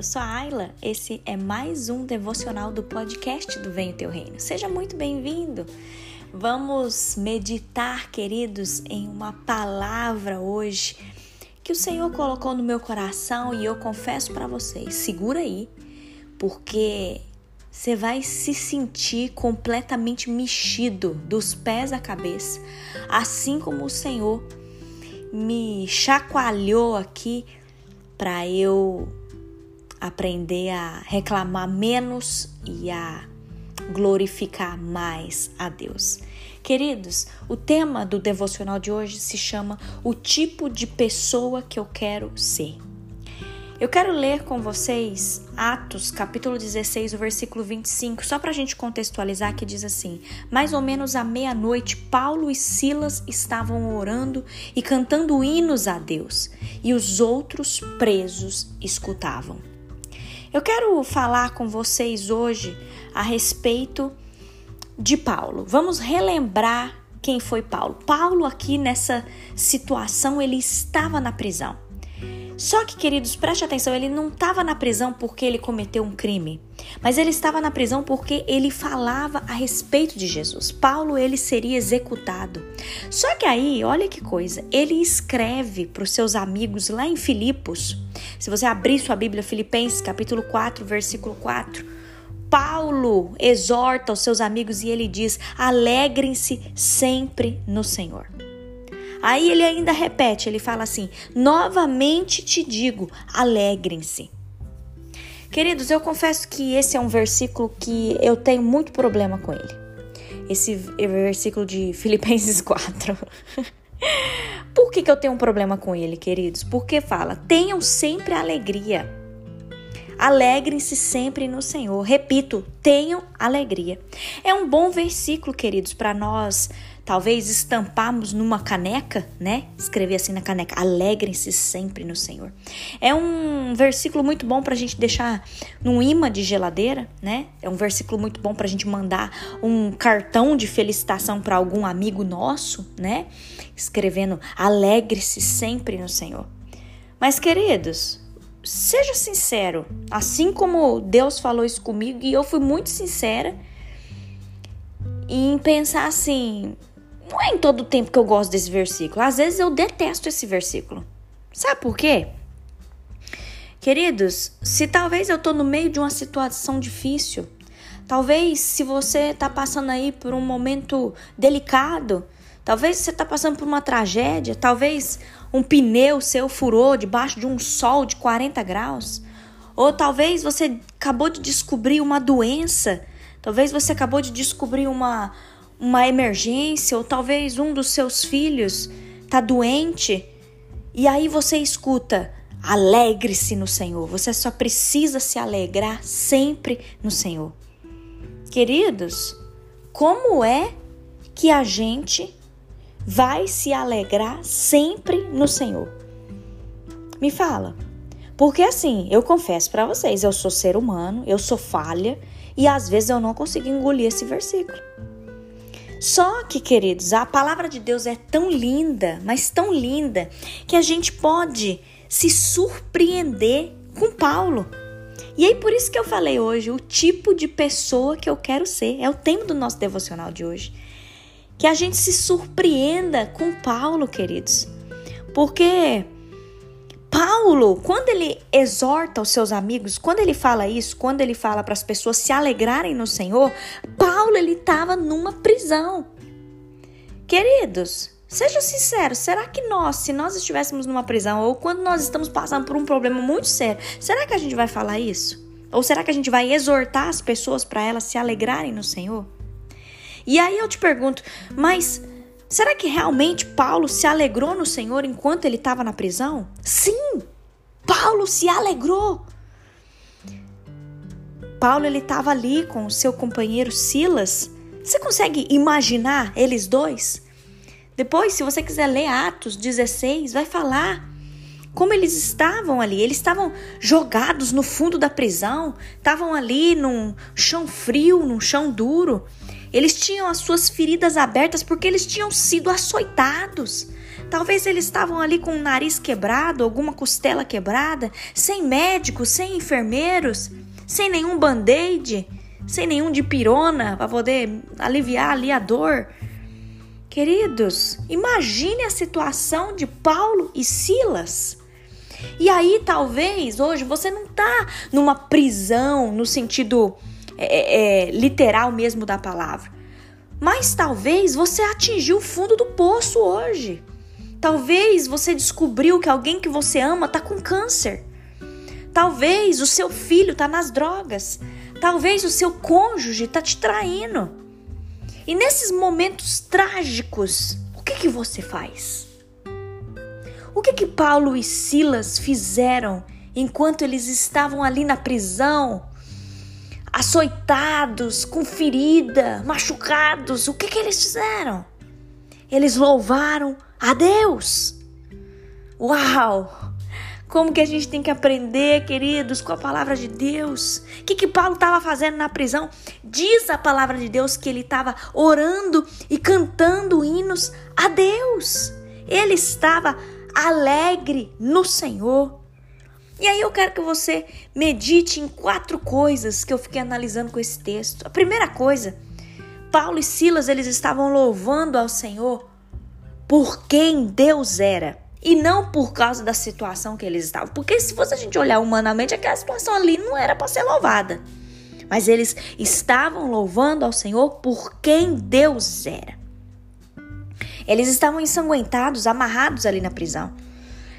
Eu sou a Ayla, esse é mais um devocional do podcast do Venho Teu Reino. Seja muito bem-vindo. Vamos meditar, queridos, em uma palavra hoje que o Senhor colocou no meu coração e eu confesso para vocês, segura aí, porque você vai se sentir completamente mexido dos pés à cabeça, assim como o Senhor me chacoalhou aqui para eu aprender a reclamar menos e a glorificar mais a Deus. Queridos, o tema do devocional de hoje se chama O tipo de pessoa que eu quero ser. Eu quero ler com vocês Atos, capítulo 16, o versículo 25, só para a gente contextualizar, que diz assim: Mais ou menos à meia-noite, Paulo e Silas estavam orando e cantando hinos a Deus, e os outros presos escutavam. Eu quero falar com vocês hoje a respeito de Paulo. Vamos relembrar quem foi Paulo. Paulo, aqui nessa situação, ele estava na prisão. Só que, queridos, preste atenção, ele não estava na prisão porque ele cometeu um crime, mas ele estava na prisão porque ele falava a respeito de Jesus. Paulo, ele seria executado. Só que aí, olha que coisa, ele escreve para os seus amigos lá em Filipos. Se você abrir sua Bíblia, Filipenses, capítulo 4, versículo 4, Paulo exorta os seus amigos e ele diz: alegrem-se sempre no Senhor. Aí ele ainda repete, ele fala assim: novamente te digo, alegrem-se. Queridos, eu confesso que esse é um versículo que eu tenho muito problema com ele. Esse versículo de Filipenses 4. Por que, que eu tenho um problema com ele, queridos? Porque fala: tenham sempre alegria. Alegrem-se sempre no Senhor. Repito, tenham alegria. É um bom versículo, queridos, para nós talvez estamparmos numa caneca, né? Escrever assim na caneca: alegrem-se sempre no Senhor. É um versículo muito bom para a gente deixar num imã de geladeira, né? É um versículo muito bom para a gente mandar um cartão de felicitação para algum amigo nosso, né? Escrevendo: alegre-se sempre no Senhor. Mas, queridos, seja sincero, assim como Deus falou isso comigo e eu fui muito sincera em pensar assim, não é em todo tempo que eu gosto desse versículo. Às vezes eu detesto esse versículo. Sabe por quê? Queridos, se talvez eu tô no meio de uma situação difícil, talvez se você tá passando aí por um momento delicado, talvez você tá passando por uma tragédia, talvez um pneu seu furou debaixo de um sol de 40 graus, ou talvez você acabou de descobrir uma doença, talvez você acabou de descobrir uma uma emergência, ou talvez um dos seus filhos está doente, e aí você escuta: alegre-se no Senhor. Você só precisa se alegrar sempre no Senhor. Queridos, como é que a gente vai se alegrar sempre no Senhor? Me fala. Porque assim, eu confesso para vocês, eu sou ser humano, eu sou falha e às vezes eu não consigo engolir esse versículo. Só que, queridos, a palavra de Deus é tão linda, mas tão linda, que a gente pode se surpreender com Paulo. E aí, por isso que eu falei hoje, o tipo de pessoa que eu quero ser. É o tema do nosso devocional de hoje. Que a gente se surpreenda com Paulo, queridos. Porque Paulo, quando ele exorta os seus amigos, quando ele fala isso, quando ele fala para as pessoas se alegrarem no Senhor, Paulo ele estava numa prisão. Queridos, sejam sinceros, será que nós, se nós estivéssemos numa prisão ou quando nós estamos passando por um problema muito sério, será que a gente vai falar isso? Ou será que a gente vai exortar as pessoas para elas se alegrarem no Senhor? E aí eu te pergunto, mas Será que realmente Paulo se alegrou no Senhor enquanto ele estava na prisão? Sim, Paulo se alegrou. Paulo ele estava ali com o seu companheiro Silas. Você consegue imaginar eles dois? Depois, se você quiser ler Atos 16, vai falar como eles estavam ali. Eles estavam jogados no fundo da prisão, estavam ali num chão frio, num chão duro. Eles tinham as suas feridas abertas porque eles tinham sido açoitados. Talvez eles estavam ali com o nariz quebrado, alguma costela quebrada, sem médicos, sem enfermeiros, sem nenhum band-aid, sem nenhum de pirona para poder aliviar ali a dor. Queridos, imagine a situação de Paulo e Silas. E aí, talvez, hoje, você não tá numa prisão no sentido é, é, literal mesmo da palavra. Mas talvez você atingiu o fundo do poço hoje. Talvez você descobriu que alguém que você ama tá com câncer. Talvez o seu filho tá nas drogas. Talvez o seu cônjuge tá te traindo. E nesses momentos trágicos, o que, que você faz? O que que Paulo e Silas fizeram enquanto eles estavam ali na prisão, açoitados, com ferida, machucados? O que que eles fizeram? Eles louvaram a Deus. Uau! Como que a gente tem que aprender, queridos, com a palavra de Deus? O que, que Paulo estava fazendo na prisão? Diz a palavra de Deus que ele estava orando e cantando hinos a Deus. Ele estava alegre no Senhor. E aí eu quero que você medite em quatro coisas que eu fiquei analisando com esse texto. A primeira coisa, Paulo e Silas, eles estavam louvando ao Senhor por quem Deus era e não por causa da situação que eles estavam. Porque se fosse a gente olhar humanamente, aquela situação ali não era para ser louvada. Mas eles estavam louvando ao Senhor por quem Deus era. Eles estavam ensanguentados, amarrados ali na prisão.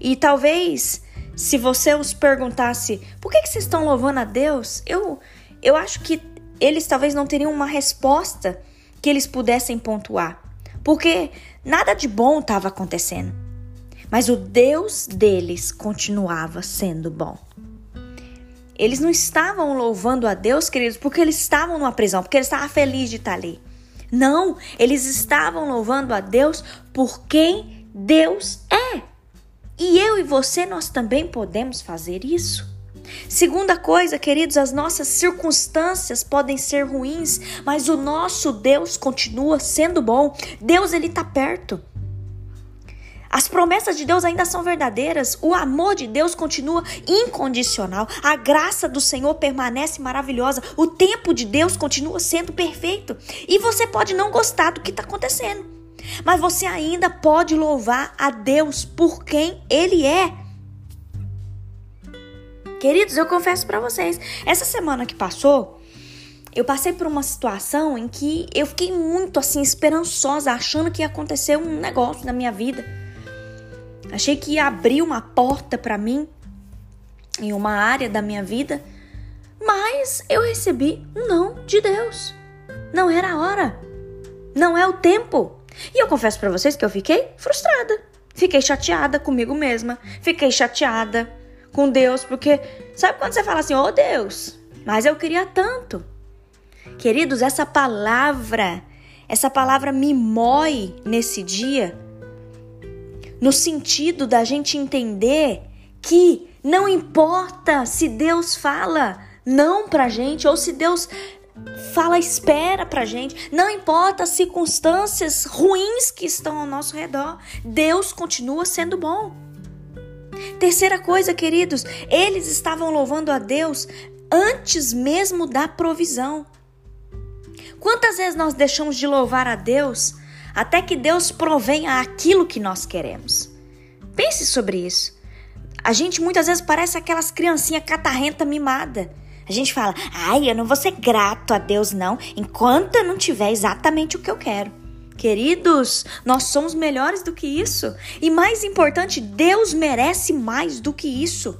E talvez, se você os perguntasse por que, que vocês estão louvando a Deus, eu, eu acho que eles talvez não teriam uma resposta que eles pudessem pontuar. Porque nada de bom estava acontecendo mas o Deus deles continuava sendo bom. Eles não estavam louvando a Deus, queridos, porque eles estavam numa prisão, porque eles estavam felizes de estar ali. Não, eles estavam louvando a Deus por quem Deus é. E eu e você, nós também podemos fazer isso. Segunda coisa, queridos, as nossas circunstâncias podem ser ruins, mas o nosso Deus continua sendo bom. Deus, ele está perto. As promessas de Deus ainda são verdadeiras, o amor de Deus continua incondicional, a graça do Senhor permanece maravilhosa, o tempo de Deus continua sendo perfeito. E você pode não gostar do que está acontecendo, mas você ainda pode louvar a Deus por quem Ele é. Queridos, eu confesso para vocês, essa semana que passou, eu passei por uma situação em que eu fiquei muito assim esperançosa, achando que ia acontecer um negócio na minha vida. Achei que ia abrir uma porta para mim em uma área da minha vida, mas eu recebi um não de Deus. Não era a hora. Não é o tempo. E eu confesso para vocês que eu fiquei frustrada. Fiquei chateada comigo mesma. Fiquei chateada com Deus, porque sabe quando você fala assim: "Oh Deus, mas eu queria tanto". Queridos, essa palavra, essa palavra me mói nesse dia no sentido da gente entender que não importa se Deus fala não pra gente ou se Deus fala espera pra gente, não importa as circunstâncias ruins que estão ao nosso redor, Deus continua sendo bom. Terceira coisa, queridos, eles estavam louvando a Deus antes mesmo da provisão. Quantas vezes nós deixamos de louvar a Deus até que Deus provenha aquilo que nós queremos. Pense sobre isso. A gente muitas vezes parece aquelas criancinhas catarrenta mimada. A gente fala, ai, eu não vou ser grato a Deus não, enquanto eu não tiver exatamente o que eu quero. Queridos, nós somos melhores do que isso. E mais importante, Deus merece mais do que isso.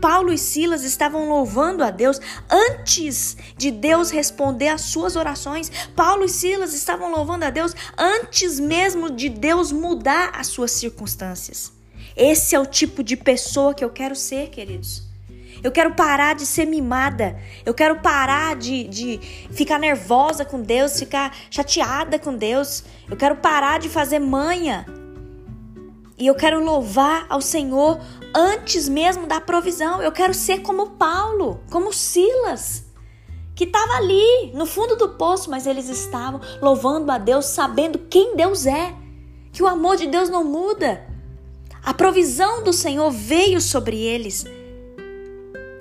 Paulo e Silas estavam louvando a Deus antes de Deus responder às suas orações. Paulo e Silas estavam louvando a Deus antes mesmo de Deus mudar as suas circunstâncias. Esse é o tipo de pessoa que eu quero ser, queridos. Eu quero parar de ser mimada. Eu quero parar de, de ficar nervosa com Deus, ficar chateada com Deus. Eu quero parar de fazer manha. E eu quero louvar ao Senhor antes mesmo da provisão. Eu quero ser como Paulo, como Silas, que estava ali, no fundo do poço, mas eles estavam louvando a Deus, sabendo quem Deus é, que o amor de Deus não muda. A provisão do Senhor veio sobre eles.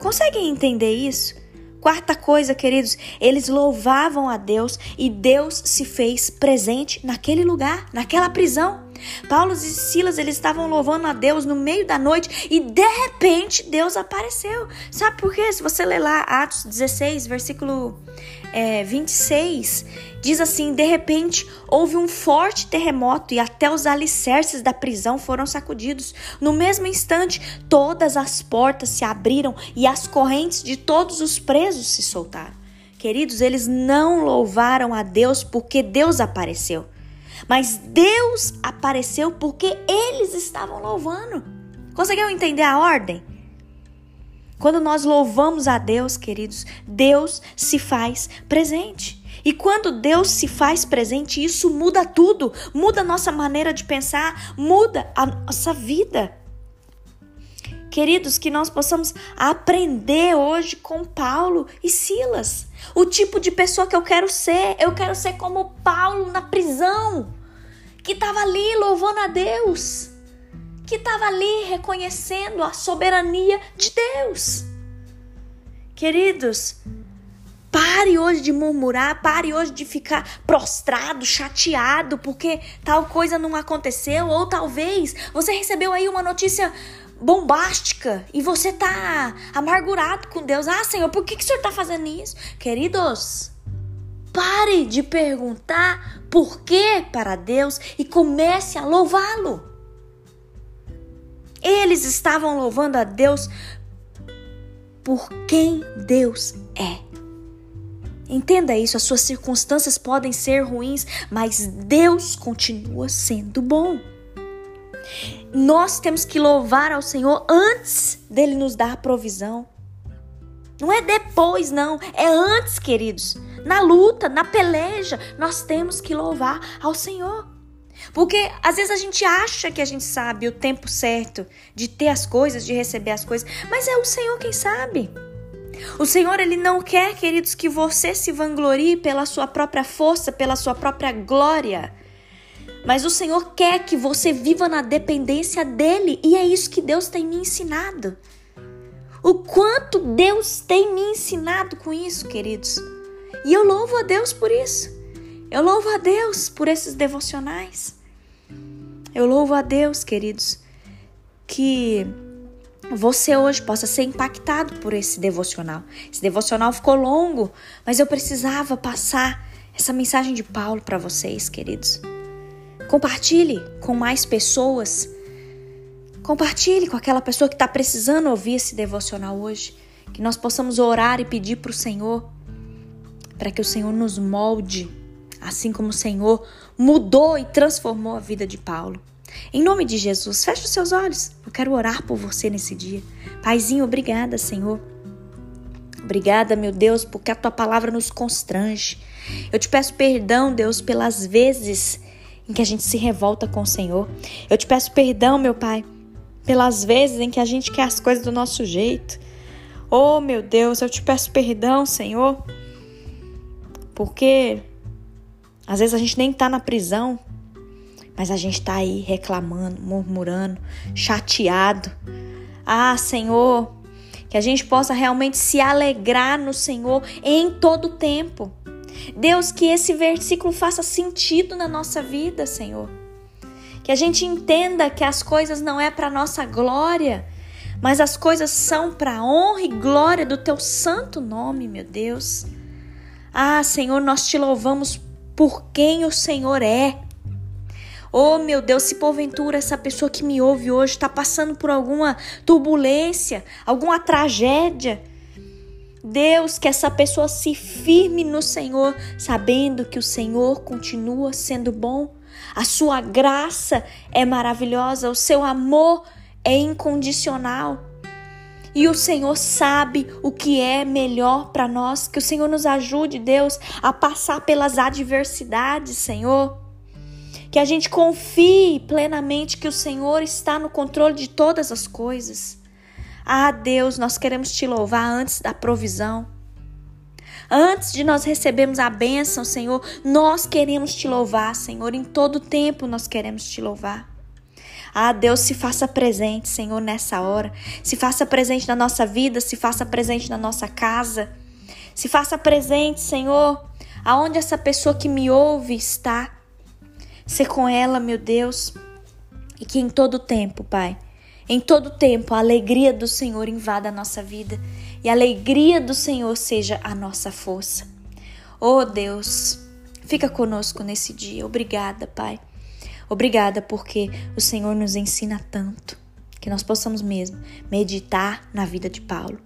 Conseguem entender isso? Quarta coisa, queridos, eles louvavam a Deus e Deus se fez presente naquele lugar, naquela prisão. Paulo e Silas, eles estavam louvando a Deus no meio da noite e de repente Deus apareceu. Sabe por quê? Se você ler lá Atos 16, versículo é, 26, diz assim: De repente houve um forte terremoto e até os alicerces da prisão foram sacudidos. No mesmo instante, todas as portas se abriram e as correntes de todos os presos se soltaram. Queridos, eles não louvaram a Deus porque Deus apareceu. Mas Deus apareceu porque eles estavam louvando. Conseguiu entender a ordem? Quando nós louvamos a Deus, queridos, Deus se faz presente. E quando Deus se faz presente, isso muda tudo, muda a nossa maneira de pensar, muda a nossa vida. Queridos, que nós possamos aprender hoje com Paulo e Silas. O tipo de pessoa que eu quero ser. Eu quero ser como Paulo na prisão, que estava ali louvando a Deus, que estava ali reconhecendo a soberania de Deus. Queridos, Pare hoje de murmurar, pare hoje de ficar prostrado, chateado porque tal coisa não aconteceu, ou talvez você recebeu aí uma notícia bombástica e você tá amargurado com Deus. Ah, Senhor, por que, que o Senhor tá fazendo isso? Queridos, pare de perguntar por que para Deus e comece a louvá-lo. Eles estavam louvando a Deus por quem Deus é. Entenda isso, as suas circunstâncias podem ser ruins, mas Deus continua sendo bom. Nós temos que louvar ao Senhor antes dele nos dar a provisão. Não é depois, não. É antes, queridos. Na luta, na peleja, nós temos que louvar ao Senhor. Porque às vezes a gente acha que a gente sabe o tempo certo de ter as coisas, de receber as coisas, mas é o Senhor quem sabe. O Senhor, Ele não quer, queridos, que você se vanglorie pela sua própria força, pela sua própria glória. Mas o Senhor quer que você viva na dependência dele, e é isso que Deus tem me ensinado. O quanto Deus tem me ensinado com isso, queridos. E eu louvo a Deus por isso. Eu louvo a Deus por esses devocionais. Eu louvo a Deus, queridos, que você hoje possa ser impactado por esse devocional. Esse devocional ficou longo, mas eu precisava passar essa mensagem de Paulo para vocês, queridos. Compartilhe com mais pessoas. Compartilhe com aquela pessoa que está precisando ouvir esse devocional hoje. Que nós possamos orar e pedir para o Senhor, para que o Senhor nos molde, assim como o Senhor mudou e transformou a vida de Paulo. Em nome de Jesus, feche os seus olhos. Eu quero orar por você nesse dia. Paizinho, obrigada, Senhor. Obrigada, meu Deus, porque a tua palavra nos constrange. Eu te peço perdão, Deus, pelas vezes em que a gente se revolta com o Senhor. Eu te peço perdão, meu Pai, pelas vezes em que a gente quer as coisas do nosso jeito. Oh, meu Deus, eu te peço perdão, Senhor, porque às vezes a gente nem tá na prisão, mas a gente tá aí reclamando, murmurando, chateado. Ah, Senhor, que a gente possa realmente se alegrar no Senhor em todo o tempo. Deus, que esse versículo faça sentido na nossa vida, Senhor. Que a gente entenda que as coisas não é para nossa glória, mas as coisas são para honra e glória do teu santo nome, meu Deus. Ah, Senhor, nós te louvamos por quem o Senhor é. Oh, meu Deus, se porventura essa pessoa que me ouve hoje está passando por alguma turbulência, alguma tragédia, Deus, que essa pessoa se firme no Senhor, sabendo que o Senhor continua sendo bom, a sua graça é maravilhosa, o seu amor é incondicional. E o Senhor sabe o que é melhor para nós. Que o Senhor nos ajude, Deus, a passar pelas adversidades, Senhor. Que a gente confie plenamente que o Senhor está no controle de todas as coisas. Ah, Deus, nós queremos te louvar antes da provisão. Antes de nós recebermos a bênção, Senhor, nós queremos te louvar, Senhor. Em todo tempo nós queremos te louvar. Ah, Deus, se faça presente, Senhor, nessa hora. Se faça presente na nossa vida, se faça presente na nossa casa. Se faça presente, Senhor, aonde essa pessoa que me ouve está. Ser com ela, meu Deus. E que em todo tempo, Pai, em todo tempo, a alegria do Senhor invada a nossa vida e a alegria do Senhor seja a nossa força. Oh Deus, fica conosco nesse dia. Obrigada, Pai. Obrigada porque o Senhor nos ensina tanto que nós possamos mesmo meditar na vida de Paulo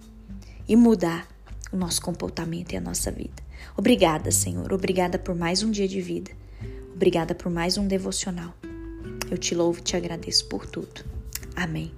e mudar o nosso comportamento e a nossa vida. Obrigada, Senhor. Obrigada por mais um dia de vida. Obrigada por mais um devocional. Eu te louvo e te agradeço por tudo. Amém.